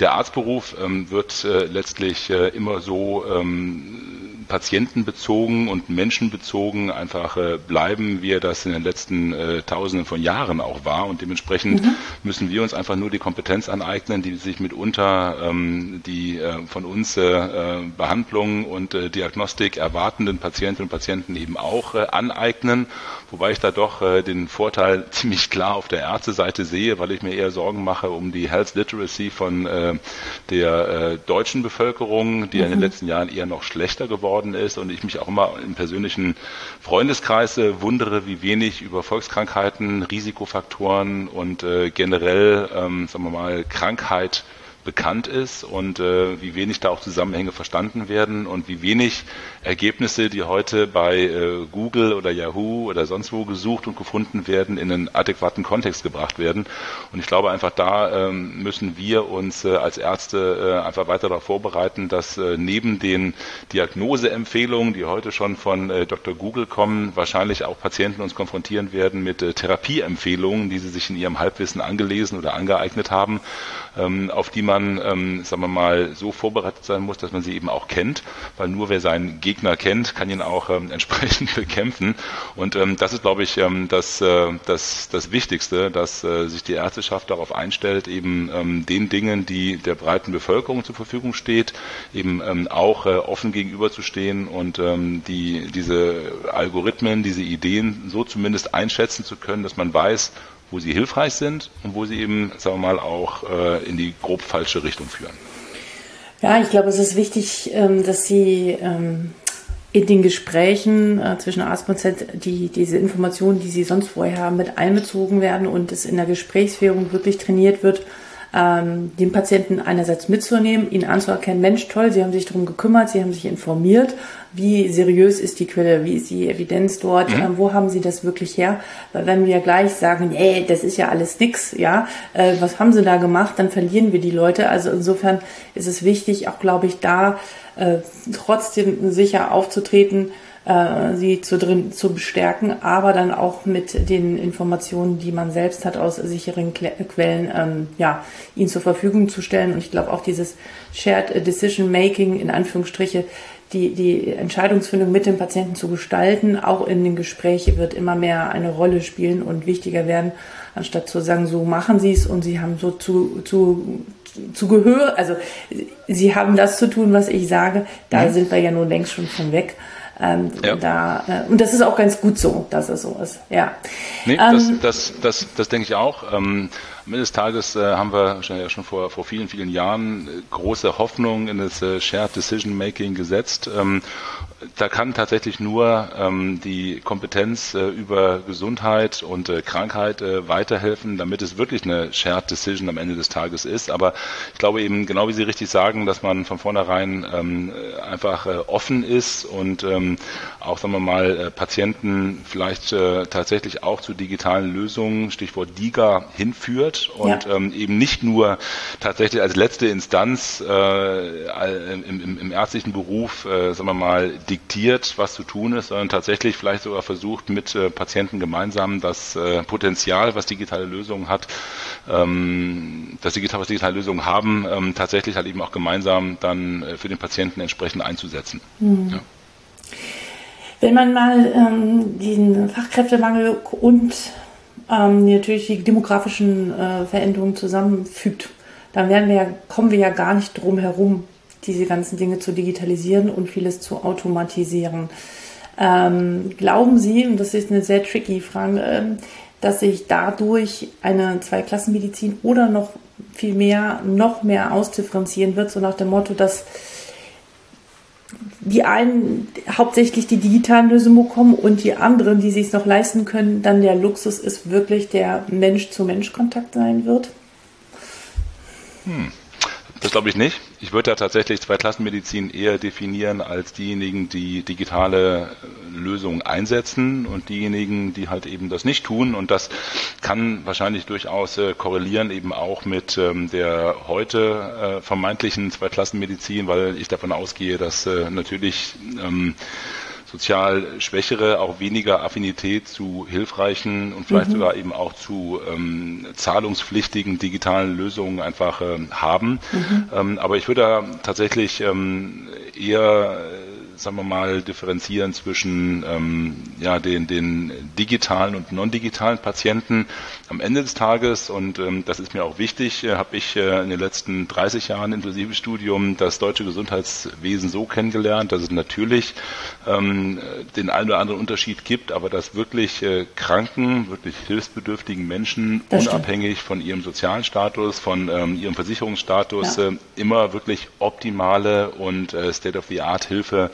der Arztberuf ähm, wird äh, letztlich äh, immer so ähm, patientenbezogen und menschenbezogen einfach äh, bleiben, wie er das in den letzten äh, Tausenden von Jahren auch war. Und dementsprechend mhm. müssen wir uns einfach nur die Kompetenz aneignen, die sich mitunter ähm, die äh, von uns äh, äh Behandlung und äh, Diagnostik erwartenden Patientinnen und Patienten eben auch äh, aneignen. Wobei ich da doch äh, den Vorteil ziemlich klar auf der Ärzteseite sehe, weil ich mir eher Sorgen mache um die Health Literacy von äh, der äh, deutschen Bevölkerung, die mhm. in den mhm. letzten Jahren eher noch schlechter geworden ist und ich mich auch immer im persönlichen Freundeskreis äh, wundere, wie wenig über Volkskrankheiten, Risikofaktoren und äh, generell, ähm, sagen wir mal, Krankheit bekannt ist und äh, wie wenig da auch Zusammenhänge verstanden werden und wie wenig Ergebnisse, die heute bei äh, Google oder Yahoo oder sonst wo gesucht und gefunden werden, in einen adäquaten Kontext gebracht werden. Und ich glaube einfach da ähm, müssen wir uns äh, als Ärzte äh, einfach weiter darauf vorbereiten, dass äh, neben den Diagnoseempfehlungen, die heute schon von äh, Dr. Google kommen, wahrscheinlich auch Patienten uns konfrontieren werden mit äh, Therapieempfehlungen, die sie sich in ihrem Halbwissen angelesen oder angeeignet haben, ähm, auf die man man, ähm, sagen wir mal, so vorbereitet sein muss, dass man sie eben auch kennt, weil nur wer seinen Gegner kennt, kann ihn auch ähm, entsprechend bekämpfen. Und ähm, das ist, glaube ich, ähm, das, äh, das, das Wichtigste, dass äh, sich die Ärzteschaft darauf einstellt, eben ähm, den Dingen, die der breiten Bevölkerung zur Verfügung steht, eben ähm, auch äh, offen gegenüberzustehen und ähm, die, diese Algorithmen, diese Ideen so zumindest einschätzen zu können, dass man weiß, wo sie hilfreich sind und wo sie eben, sagen wir mal, auch äh, in die grob falsche Richtung führen. Ja, ich glaube, es ist wichtig, ähm, dass Sie ähm, in den Gesprächen äh, zwischen Arzt und Z die, diese Informationen, die Sie sonst vorher haben, mit einbezogen werden und es in der Gesprächsführung wirklich trainiert wird, ähm, den Patienten einerseits mitzunehmen, ihn anzuerkennen, Mensch, toll, Sie haben sich darum gekümmert, Sie haben sich informiert, wie seriös ist die Quelle, wie ist die Evidenz dort, mhm. ähm, wo haben Sie das wirklich her? Weil wenn wir gleich sagen, nee, das ist ja alles nix, ja, äh, was haben Sie da gemacht, dann verlieren wir die Leute. Also insofern ist es wichtig, auch glaube ich, da äh, trotzdem sicher aufzutreten, äh, sie zu drin zu bestärken, aber dann auch mit den Informationen, die man selbst hat aus sicheren Quellen, ähm, ja, ihnen zur Verfügung zu stellen. Und ich glaube auch dieses Shared Decision Making in Anführungsstriche, die, die Entscheidungsfindung mit dem Patienten zu gestalten, auch in den Gesprächen wird immer mehr eine Rolle spielen und wichtiger werden, anstatt zu sagen, so machen Sie es und Sie haben so zu, zu, zu Gehör, also Sie haben das zu tun, was ich sage, da mhm. sind wir ja nun längst schon von weg. Ähm, ja. da, äh, und das ist auch ganz gut so, dass es so ist. Ja. Nee, ähm, das, das, das, das denke ich auch. Ähm, am Ende des Tages äh, haben wir schon, ja schon vor, vor vielen, vielen Jahren äh, große Hoffnung in das äh, Shared Decision Making gesetzt. Ähm, da kann tatsächlich nur ähm, die Kompetenz über Gesundheit und Krankheit weiterhelfen, damit es wirklich eine Shared Decision am Ende des Tages ist. Aber ich glaube eben, genau wie Sie richtig sagen, dass man von vornherein ähm, einfach offen ist und auch, sagen wir mal, Patienten vielleicht tatsächlich auch zu digitalen Lösungen, Stichwort DIGA, hinführt und ja. ähm, eben nicht nur tatsächlich als letzte Instanz äh, im, im, im, ärztlichen Beruf, äh, sagen wir mal, diktiert, was zu tun ist, sondern tatsächlich vielleicht sogar versucht, mit äh, Patienten gemeinsam das äh, Potenzial, was digitale Lösungen hat, ähm, das digital, was digitale Lösungen haben, ähm, tatsächlich halt eben auch gemeinsam dann äh, für den Patienten entsprechend einzusetzen. Mhm. Ja. Wenn man mal ähm, diesen Fachkräftemangel und ähm, natürlich die demografischen äh, Veränderungen zusammenfügt, dann werden wir ja, kommen wir ja gar nicht drum herum, diese ganzen Dinge zu digitalisieren und vieles zu automatisieren. Ähm, glauben Sie, und das ist eine sehr tricky Frage, äh, dass sich dadurch eine Zweiklassenmedizin oder noch viel mehr, noch mehr ausdifferenzieren wird, so nach dem Motto, dass die einen hauptsächlich die digitalen Lösungen bekommen und die anderen, die sich es noch leisten können, dann der Luxus ist wirklich der Mensch-zu-Mensch-Kontakt sein wird? Hm. Das glaube ich nicht. Ich würde da tatsächlich Zweiklassenmedizin eher definieren als diejenigen, die digitale Lösungen einsetzen und diejenigen, die halt eben das nicht tun. Und das kann wahrscheinlich durchaus äh, korrelieren eben auch mit ähm, der heute äh, vermeintlichen Zweiklassenmedizin, weil ich davon ausgehe, dass äh, natürlich ähm, sozial Schwächere auch weniger Affinität zu hilfreichen und vielleicht mhm. sogar eben auch zu ähm, zahlungspflichtigen digitalen Lösungen einfach ähm, haben. Mhm. Ähm, aber ich würde da tatsächlich ähm, eher sagen wir mal, differenzieren zwischen ähm, ja, den, den digitalen und non-digitalen Patienten. Am Ende des Tages, und ähm, das ist mir auch wichtig, äh, habe ich äh, in den letzten 30 Jahren inklusive Studium das deutsche Gesundheitswesen so kennengelernt, dass es natürlich ähm, den einen oder anderen Unterschied gibt, aber dass wirklich äh, kranken, wirklich hilfsbedürftigen Menschen unabhängig von ihrem sozialen Status, von ähm, ihrem Versicherungsstatus ja. äh, immer wirklich optimale und äh, State-of-the-Art-Hilfe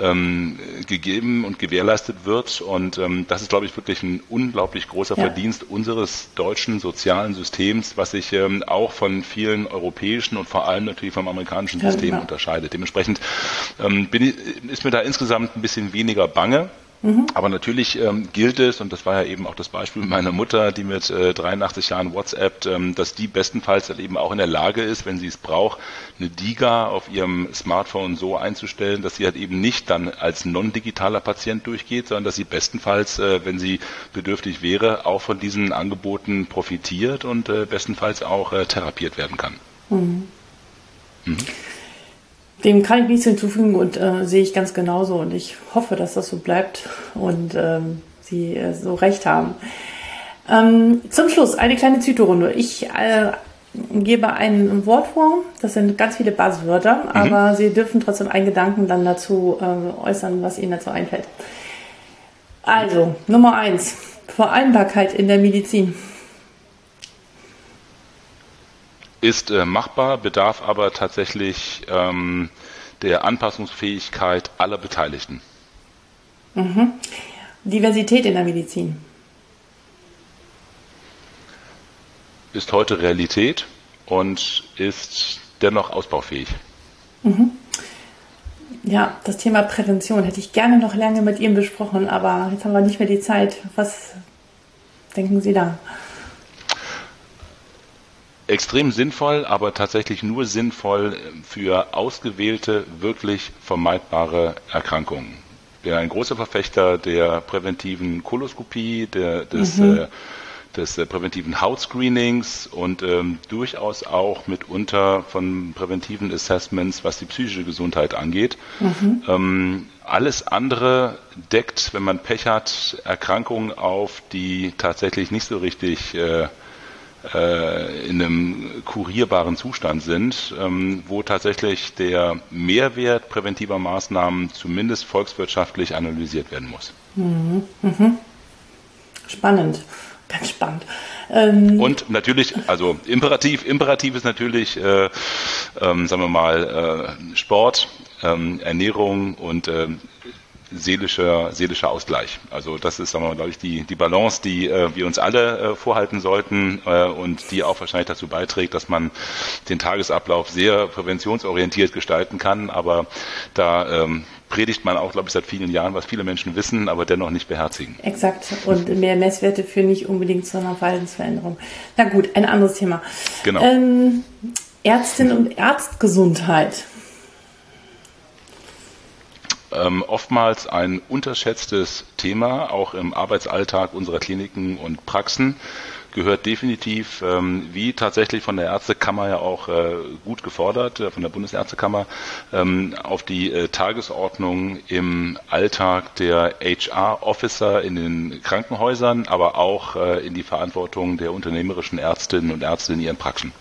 ähm, gegeben und gewährleistet wird. Und ähm, das ist, glaube ich, wirklich ein unglaublich großer ja. Verdienst unseres deutschen sozialen Systems, was sich ähm, auch von vielen europäischen und vor allem natürlich vom amerikanischen System ja, unterscheidet. Dementsprechend ähm, ich, ist mir da insgesamt ein bisschen weniger bange. Mhm. Aber natürlich ähm, gilt es, und das war ja eben auch das Beispiel meiner Mutter, die mit äh, 83 Jahren WhatsApp, ähm, dass die bestenfalls halt eben auch in der Lage ist, wenn sie es braucht, eine DIGA auf ihrem Smartphone so einzustellen, dass sie halt eben nicht dann als non-digitaler Patient durchgeht, sondern dass sie bestenfalls, äh, wenn sie bedürftig wäre, auch von diesen Angeboten profitiert und äh, bestenfalls auch äh, therapiert werden kann. Mhm. Dem kann ich nichts hinzufügen und äh, sehe ich ganz genauso. Und ich hoffe, dass das so bleibt und ähm, Sie äh, so recht haben. Ähm, zum Schluss eine kleine Zytorunde. Ich äh, gebe ein Wort vor. Das sind ganz viele Buzzwörter, mhm. aber Sie dürfen trotzdem einen Gedanken dann dazu äh, äußern, was Ihnen dazu einfällt. Also, Nummer eins. Vereinbarkeit in der Medizin. Ist äh, machbar, bedarf aber tatsächlich ähm, der Anpassungsfähigkeit aller Beteiligten. Mhm. Diversität in der Medizin. Ist heute Realität und ist dennoch ausbaufähig. Mhm. Ja, das Thema Prävention hätte ich gerne noch lange mit Ihnen besprochen, aber jetzt haben wir nicht mehr die Zeit. Was denken Sie da? Extrem sinnvoll, aber tatsächlich nur sinnvoll für ausgewählte, wirklich vermeidbare Erkrankungen. Ich bin ein großer Verfechter der präventiven Koloskopie, der, des mhm. äh, des äh, präventiven Hautscreenings und ähm, durchaus auch mitunter von präventiven Assessments, was die psychische Gesundheit angeht. Mhm. Ähm, alles andere deckt, wenn man Pech hat, Erkrankungen auf, die tatsächlich nicht so richtig äh, äh, in einem kurierbaren Zustand sind, ähm, wo tatsächlich der Mehrwert präventiver Maßnahmen zumindest volkswirtschaftlich analysiert werden muss. Mhm. Mhm. Spannend. Ganz spannend. Ähm, und natürlich, also Imperativ, Imperativ ist natürlich, äh, ähm, sagen wir mal, äh, Sport, ähm, Ernährung und äh, seelischer, seelischer Ausgleich. Also das ist, sagen wir mal, glaube ich, die, die Balance, die äh, wir uns alle äh, vorhalten sollten äh, und die auch wahrscheinlich dazu beiträgt, dass man den Tagesablauf sehr präventionsorientiert gestalten kann. Aber da ähm, predigt man auch, glaube ich, seit vielen Jahren, was viele Menschen wissen, aber dennoch nicht beherzigen. Exakt. Und mehr Messwerte führen nicht unbedingt zu einer Verhaltensveränderung. Na gut, ein anderes Thema. Genau. Ähm, Ärztin und Ärztgesundheit. Ähm, oftmals ein unterschätztes Thema, auch im Arbeitsalltag unserer Kliniken und Praxen gehört definitiv, ähm, wie tatsächlich von der Ärztekammer ja auch äh, gut gefordert, äh, von der Bundesärztekammer, ähm, auf die äh, Tagesordnung im Alltag der HR-Officer in den Krankenhäusern, aber auch äh, in die Verantwortung der unternehmerischen Ärztinnen und Ärzte in ihren Praxen.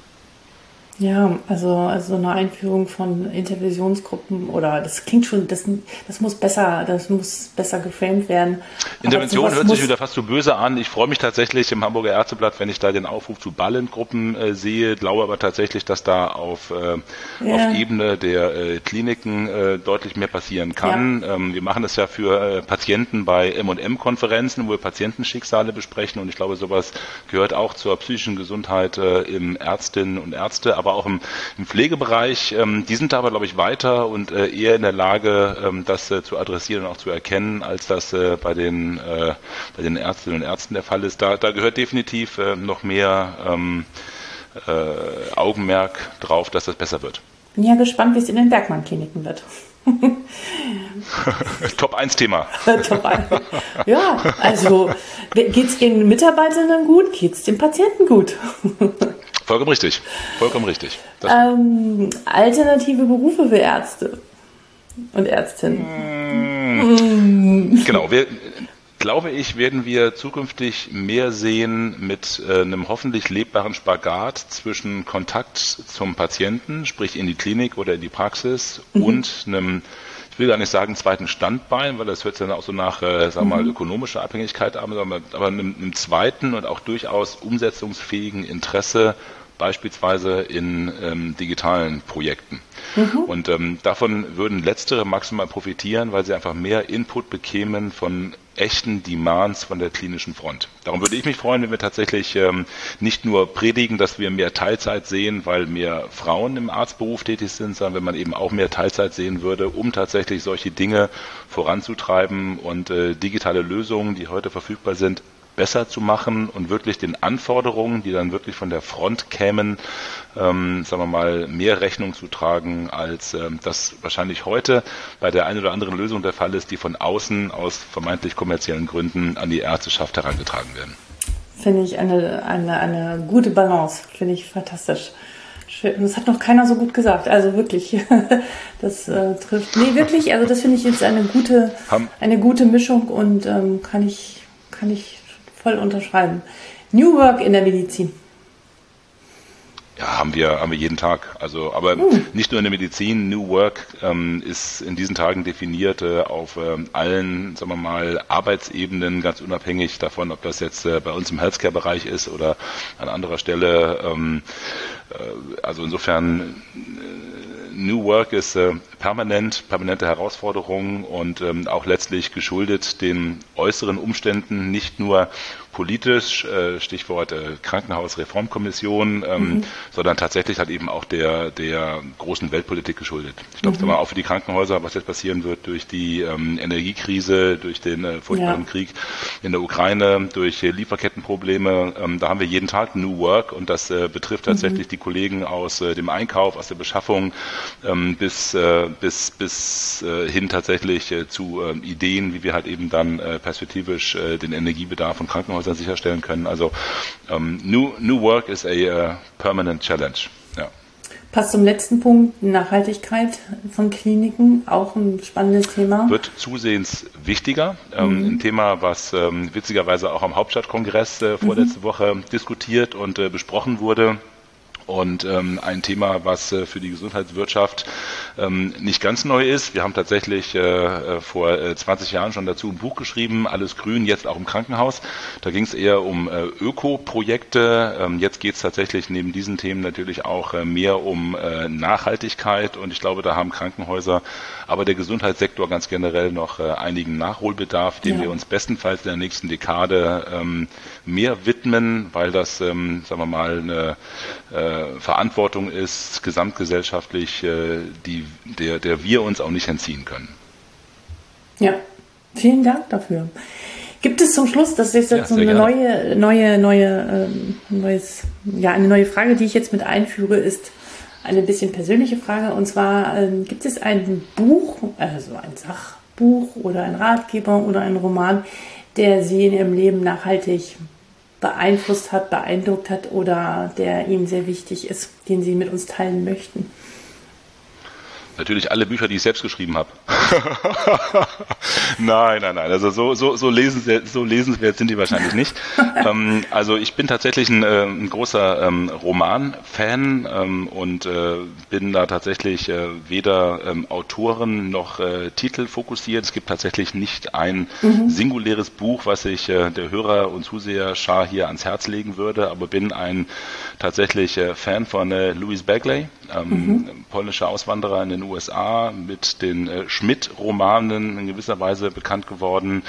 Ja, also, also eine Einführung von Interventionsgruppen oder das klingt schon, das, das muss besser, das muss besser geframed werden. Intervention hört sich wieder fast zu böse an. Ich freue mich tatsächlich im Hamburger Ärzteblatt, wenn ich da den Aufruf zu Ballengruppen äh, sehe, glaube aber tatsächlich, dass da auf, äh, ja. auf Ebene der äh, Kliniken äh, deutlich mehr passieren kann. Ja. Ähm, wir machen das ja für äh, Patienten bei M&M-Konferenzen, wo wir Patientenschicksale besprechen und ich glaube, sowas gehört auch zur psychischen Gesundheit äh, im Ärztinnen und Ärzte, aber aber auch im, im Pflegebereich. Ähm, die sind da aber, glaube ich, weiter und äh, eher in der Lage, ähm, das äh, zu adressieren und auch zu erkennen, als das äh, bei, den, äh, bei den Ärztinnen und Ärzten der Fall ist. Da, da gehört definitiv äh, noch mehr ähm, äh, Augenmerk drauf, dass das besser wird. Bin ja gespannt, wie es in den Bergmann-Kliniken wird. Top 1 Thema. Top 1. Ja, also geht es den Mitarbeitern gut, geht es den Patienten gut. Vollkommen richtig. Vollkommen richtig. Ähm, alternative Berufe für Ärzte und Ärztinnen. Mmh. Genau. Wir, glaube ich, werden wir zukünftig mehr sehen mit äh, einem hoffentlich lebbaren Spagat zwischen Kontakt zum Patienten, sprich in die Klinik oder in die Praxis mhm. und einem ich will gar nicht sagen zweiten Standbein, weil das hört sich dann auch so nach, äh, sagen wir mal, mhm. ökonomischer Abhängigkeit an, aber, aber einem, einem zweiten und auch durchaus umsetzungsfähigen Interesse beispielsweise in ähm, digitalen Projekten. Mhm. Und ähm, davon würden letztere maximal profitieren, weil sie einfach mehr Input bekämen von echten Demands von der klinischen Front. Darum würde ich mich freuen, wenn wir tatsächlich ähm, nicht nur predigen, dass wir mehr Teilzeit sehen, weil mehr Frauen im Arztberuf tätig sind, sondern wenn man eben auch mehr Teilzeit sehen würde, um tatsächlich solche Dinge voranzutreiben und äh, digitale Lösungen, die heute verfügbar sind, besser zu machen und wirklich den Anforderungen, die dann wirklich von der Front kämen, ähm, sagen wir mal, mehr Rechnung zu tragen, als ähm, das wahrscheinlich heute bei der einen oder anderen Lösung der Fall ist, die von außen aus vermeintlich kommerziellen Gründen an die Ärzteschaft herangetragen werden. Finde ich eine, eine, eine gute Balance, finde ich fantastisch. Schön. Das hat noch keiner so gut gesagt. Also wirklich, das äh, trifft. Nee, wirklich. Also das finde ich jetzt eine gute, eine gute Mischung und ähm, kann ich, kann ich voll unterschreiben. New Work in der Medizin. Ja, haben wir, haben wir jeden Tag. Also, aber mhm. nicht nur in der Medizin. New Work ähm, ist in diesen Tagen definiert äh, auf ähm, allen, sagen wir mal, Arbeitsebenen, ganz unabhängig davon, ob das jetzt äh, bei uns im Healthcare-Bereich ist oder an anderer Stelle. Ähm, äh, also insofern äh, New Work ist äh, permanent, permanente Herausforderungen und ähm, auch letztlich geschuldet den äußeren Umständen, nicht nur politisch, äh, Stichwort äh, Krankenhausreformkommission, ähm, mhm. sondern tatsächlich halt eben auch der, der großen Weltpolitik geschuldet. Ich glaube, mhm. auch für die Krankenhäuser, was jetzt passieren wird durch die ähm, Energiekrise, durch den äh, furchtbaren ja. Krieg in der Ukraine, durch äh, Lieferkettenprobleme, ähm, da haben wir jeden Tag New Work und das äh, betrifft tatsächlich mhm. die Kollegen aus äh, dem Einkauf, aus der Beschaffung ähm, bis, äh, bis, bis äh, hin tatsächlich äh, zu äh, Ideen, wie wir halt eben dann äh, perspektivisch den Energiebedarf von Krankenhäusern sicherstellen können. Also ähm, new, new Work is a permanent challenge. Ja. Passt zum letzten Punkt, Nachhaltigkeit von Kliniken, auch ein spannendes Thema. Wird zusehends wichtiger. Ähm, mhm. ein Thema, was ähm, witzigerweise auch am Hauptstadtkongress äh, vorletzte mhm. Woche diskutiert und äh, besprochen wurde und ähm, ein Thema, was äh, für die Gesundheitswirtschaft ähm, nicht ganz neu ist. Wir haben tatsächlich äh, äh vor äh, 20 Jahren schon dazu ein Buch geschrieben, Alles Grün, jetzt auch im Krankenhaus. Da ging es eher um äh, Öko-Projekte. Ähm, jetzt geht es tatsächlich neben diesen Themen natürlich auch äh, mehr um äh, Nachhaltigkeit und ich glaube, da haben Krankenhäuser, aber der Gesundheitssektor ganz generell noch äh, einigen Nachholbedarf, dem ja. wir uns bestenfalls in der nächsten Dekade ähm, mehr widmen, weil das, ähm, sagen wir mal, eine äh, Verantwortung ist, gesamtgesellschaftlich, äh, die, der, der wir uns auch nicht entziehen können. Ja, vielen Dank dafür. Gibt es zum Schluss, das ist jetzt ja, so eine neue, neue, neue, ähm, neues, ja, eine neue Frage, die ich jetzt mit einführe, ist eine bisschen persönliche Frage. Und zwar, ähm, gibt es ein Buch, also ein Sachbuch oder ein Ratgeber oder ein Roman, der Sie in Ihrem Leben nachhaltig beeinflusst hat, beeindruckt hat oder der Ihnen sehr wichtig ist, den Sie mit uns teilen möchten? Natürlich alle Bücher, die ich selbst geschrieben habe. nein, nein, nein. Also so, so, so, lesenswert, so lesenswert sind die wahrscheinlich nicht. ähm, also ich bin tatsächlich ein, äh, ein großer ähm, Roman-Fan ähm, und äh, bin da tatsächlich äh, weder ähm, Autoren noch äh, Titel fokussiert. Es gibt tatsächlich nicht ein mhm. singuläres Buch, was ich äh, der Hörer und Zuseher Schar hier ans Herz legen würde, aber bin ein tatsächlich äh, Fan von Louis Bagley, ähm, mhm. polnischer Auswanderer in den USA mit den äh, Schmidt-Romanen in gewisser Weise bekannt geworden.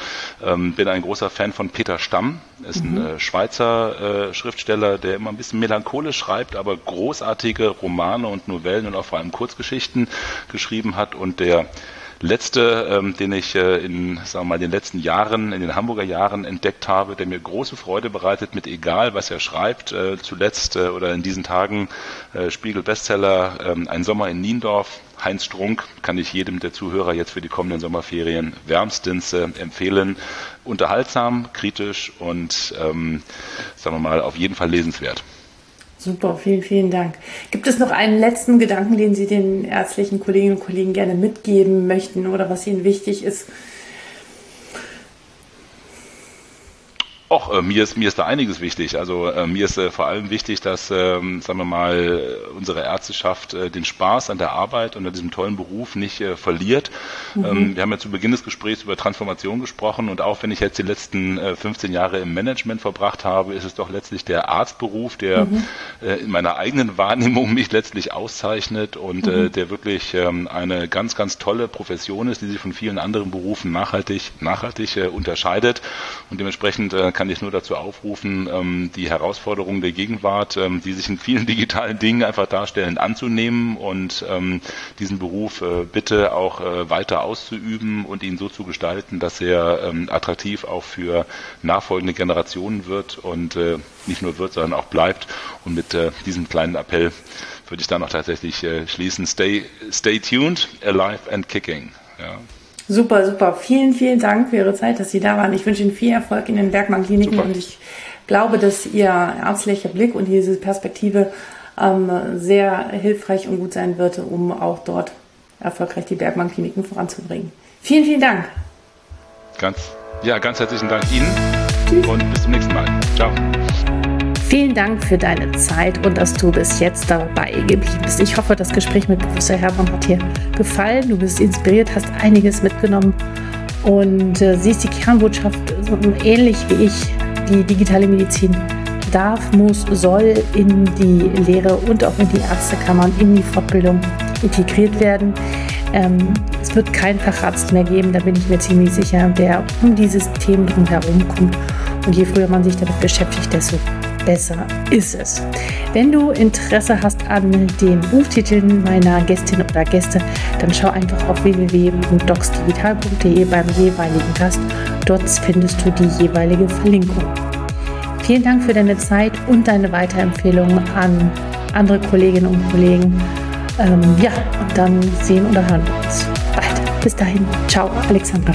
Ähm, bin ein großer Fan von Peter Stamm, ist mhm. ein äh, Schweizer äh, Schriftsteller, der immer ein bisschen melancholisch schreibt, aber großartige Romane und Novellen und auch vor allem Kurzgeschichten geschrieben hat und der letzte, ähm, den ich äh, in sagen wir mal, den letzten Jahren, in den Hamburger Jahren entdeckt habe, der mir große Freude bereitet mit egal, was er schreibt. Äh, zuletzt äh, oder in diesen Tagen äh, Spiegel Bestseller, äh, Ein Sommer in Niendorf. Heinz Strunk kann ich jedem der Zuhörer jetzt für die kommenden Sommerferien wärmstens äh, empfehlen. Unterhaltsam, kritisch und ähm, sagen wir mal auf jeden Fall lesenswert. Super, vielen, vielen Dank. Gibt es noch einen letzten Gedanken, den Sie den ärztlichen Kolleginnen und Kollegen gerne mitgeben möchten oder was Ihnen wichtig ist, Och, äh, mir ist mir ist da einiges wichtig. Also äh, mir ist äh, vor allem wichtig, dass, ähm, sagen wir mal, unsere Ärzteschaft äh, den Spaß an der Arbeit und an diesem tollen Beruf nicht äh, verliert. Mhm. Ähm, wir haben ja zu Beginn des Gesprächs über Transformation gesprochen und auch wenn ich jetzt die letzten äh, 15 Jahre im Management verbracht habe, ist es doch letztlich der Arztberuf, der mhm. äh, in meiner eigenen Wahrnehmung mich letztlich auszeichnet und äh, mhm. äh, der wirklich ähm, eine ganz, ganz tolle Profession ist, die sich von vielen anderen Berufen nachhaltig, nachhaltig äh, unterscheidet und dementsprechend äh, kann ich nur dazu aufrufen, ähm, die Herausforderungen der Gegenwart, ähm, die sich in vielen digitalen Dingen einfach darstellen, anzunehmen und ähm, diesen Beruf äh, bitte auch äh, weiter auszuüben und ihn so zu gestalten, dass er ähm, attraktiv auch für nachfolgende Generationen wird und äh, nicht nur wird, sondern auch bleibt. Und mit äh, diesem kleinen Appell würde ich dann auch tatsächlich äh, schließen. Stay, stay tuned, alive and kicking. Ja. Super, super. Vielen, vielen Dank für Ihre Zeit, dass Sie da waren. Ich wünsche Ihnen viel Erfolg in den Bergmann Kliniken super. und ich glaube, dass Ihr ärztlicher Blick und diese Perspektive ähm, sehr hilfreich und gut sein wird, um auch dort erfolgreich die Bergmann-Kliniken voranzubringen. Vielen, vielen Dank. Ganz, ja, ganz herzlichen Dank Ihnen Tschüss. und bis zum nächsten Mal. Ciao. Vielen Dank für deine Zeit und dass du bis jetzt dabei geblieben bist. Ich hoffe, das Gespräch mit Professor Hermann hat dir gefallen. Du bist inspiriert, hast einiges mitgenommen und äh, siehst die Kernbotschaft so ähnlich wie ich. Die digitale Medizin darf, muss, soll in die Lehre und auch in die Ärztekammern, in die Fortbildung integriert werden. Ähm, es wird keinen Facharzt mehr geben, da bin ich mir ziemlich sicher, der um dieses Thema drumherum kommt. Und je früher man sich damit beschäftigt, desto besser ist es. Wenn du Interesse hast an den Buchtiteln meiner Gästin oder Gäste, dann schau einfach auf www.docsdigital.de beim jeweiligen Gast. Dort findest du die jeweilige Verlinkung. Vielen Dank für deine Zeit und deine Weiterempfehlung an andere Kolleginnen und Kollegen. Ähm, ja, und dann sehen oder hören wir uns bald. Bis dahin, ciao, Alexandra.